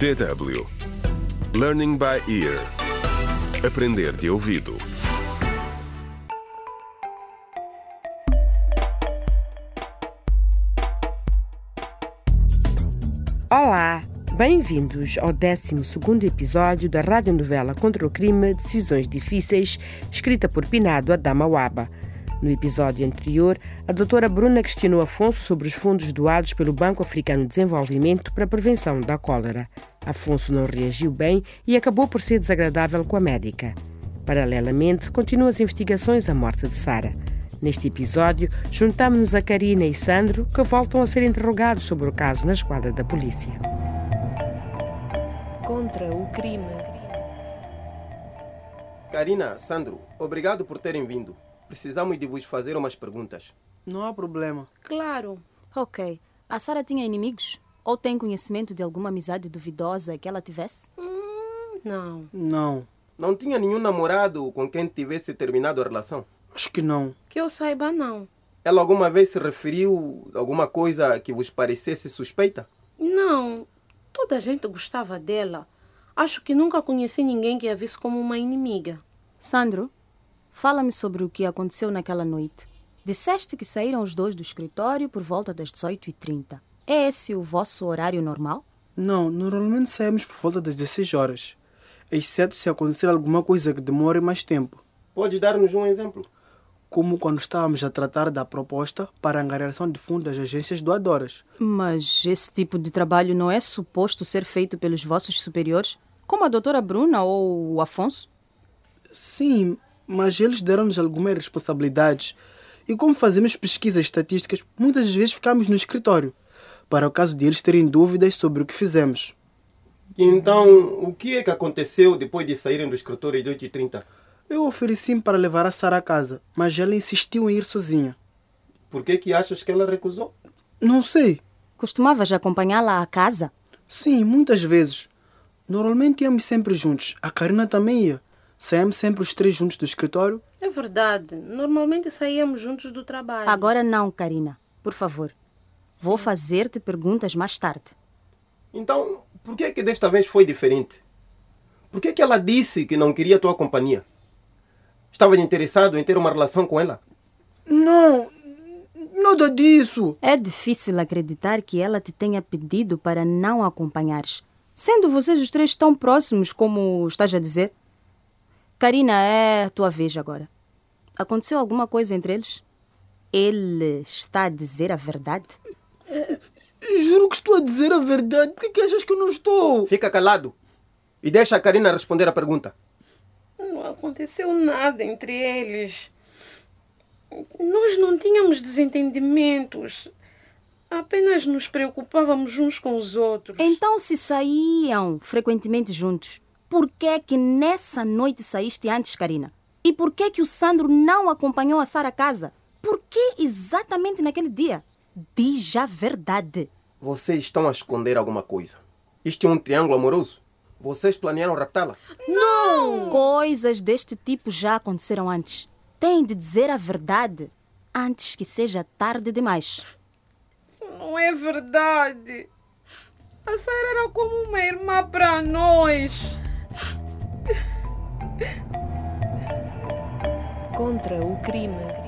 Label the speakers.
Speaker 1: DW Learning by Ear. Aprender de ouvido.
Speaker 2: Olá, bem-vindos ao 12º episódio da radionovela Contra o Crime Decisões Difíceis, escrita por Pinado Adama Waba. No episódio anterior, a doutora Bruna questionou Afonso sobre os fundos doados pelo Banco Africano de Desenvolvimento para a prevenção da cólera. Afonso não reagiu bem e acabou por ser desagradável com a médica. Paralelamente, continuam as investigações à morte de Sara. Neste episódio, juntamos-nos a Karina e Sandro, que voltam a ser interrogados sobre o caso na esquadra da polícia.
Speaker 3: Contra o crime.
Speaker 4: Karina, Sandro, obrigado por terem vindo. Precisamos de vos fazer umas perguntas.
Speaker 5: Não há problema.
Speaker 3: Claro.
Speaker 6: Ok. A Sara tinha inimigos? Ou tem conhecimento de alguma amizade duvidosa que ela tivesse?
Speaker 3: Hum, não.
Speaker 5: Não.
Speaker 4: Não tinha nenhum namorado com quem tivesse terminado a relação?
Speaker 5: Acho que não.
Speaker 3: Que eu saiba, não.
Speaker 4: Ela alguma vez se referiu a alguma coisa que vos parecesse suspeita?
Speaker 3: Não. Toda a gente gostava dela. Acho que nunca conheci ninguém que a visse como uma inimiga.
Speaker 6: Sandro, fala-me sobre o que aconteceu naquela noite. Disseste que saíram os dois do escritório por volta das 18h30. É esse o vosso horário normal?
Speaker 5: Não, normalmente saímos por volta das 16 horas. Exceto se acontecer alguma coisa que demore mais tempo.
Speaker 4: Pode dar-nos um exemplo?
Speaker 5: Como quando estávamos a tratar da proposta para a angariação de fundos das agências doadoras.
Speaker 6: Mas esse tipo de trabalho não é suposto ser feito pelos vossos superiores? Como a doutora Bruna ou o Afonso?
Speaker 5: Sim, mas eles deram-nos algumas responsabilidades. E como fazemos pesquisas estatísticas, muitas vezes ficamos no escritório, para o caso de eles terem dúvidas sobre o que fizemos.
Speaker 4: Então, o que é que aconteceu depois de saírem do escritório às 8h30?
Speaker 5: Eu ofereci-me para levar a Sara a casa, mas ela insistiu em ir sozinha.
Speaker 4: Por que que achas que ela recusou?
Speaker 5: Não sei.
Speaker 6: Costumavas acompanhá-la à casa?
Speaker 5: Sim, muitas vezes. Normalmente íamos sempre juntos. A Karina também ia. Saímos sempre os três juntos do escritório.
Speaker 3: É verdade. Normalmente saíamos juntos do trabalho.
Speaker 6: Agora não, Karina. Por favor. Vou fazer-te perguntas mais tarde.
Speaker 4: Então, por que que desta vez foi diferente? Por que que ela disse que não queria a tua companhia? Estavas interessado em ter uma relação com ela?
Speaker 5: Não, nada disso.
Speaker 6: É difícil acreditar que ela te tenha pedido para não acompanhares, sendo vocês os três tão próximos como estás a dizer. Karina, é a tua vez agora. Aconteceu alguma coisa entre eles? Ele está a dizer a verdade?
Speaker 5: Juro que estou a dizer a verdade. Por que que achas que eu não estou?
Speaker 4: Fica calado e deixa a Karina responder a pergunta.
Speaker 3: Não aconteceu nada entre eles. Nós não tínhamos desentendimentos. Apenas nos preocupávamos uns com os outros.
Speaker 6: Então, se saíam frequentemente juntos, por que é que nessa noite saíste antes, Karina? E por que é que o Sandro não acompanhou a Sara a casa? Por que exatamente naquele dia? Diz a verdade.
Speaker 4: Vocês estão a esconder alguma coisa. Isto é um triângulo amoroso? Vocês planearam raptá-la?
Speaker 6: Coisas deste tipo já aconteceram antes. Tem de dizer a verdade antes que seja tarde demais.
Speaker 3: Isso não é verdade. A Sara era como uma irmã para nós.
Speaker 7: Contra o crime.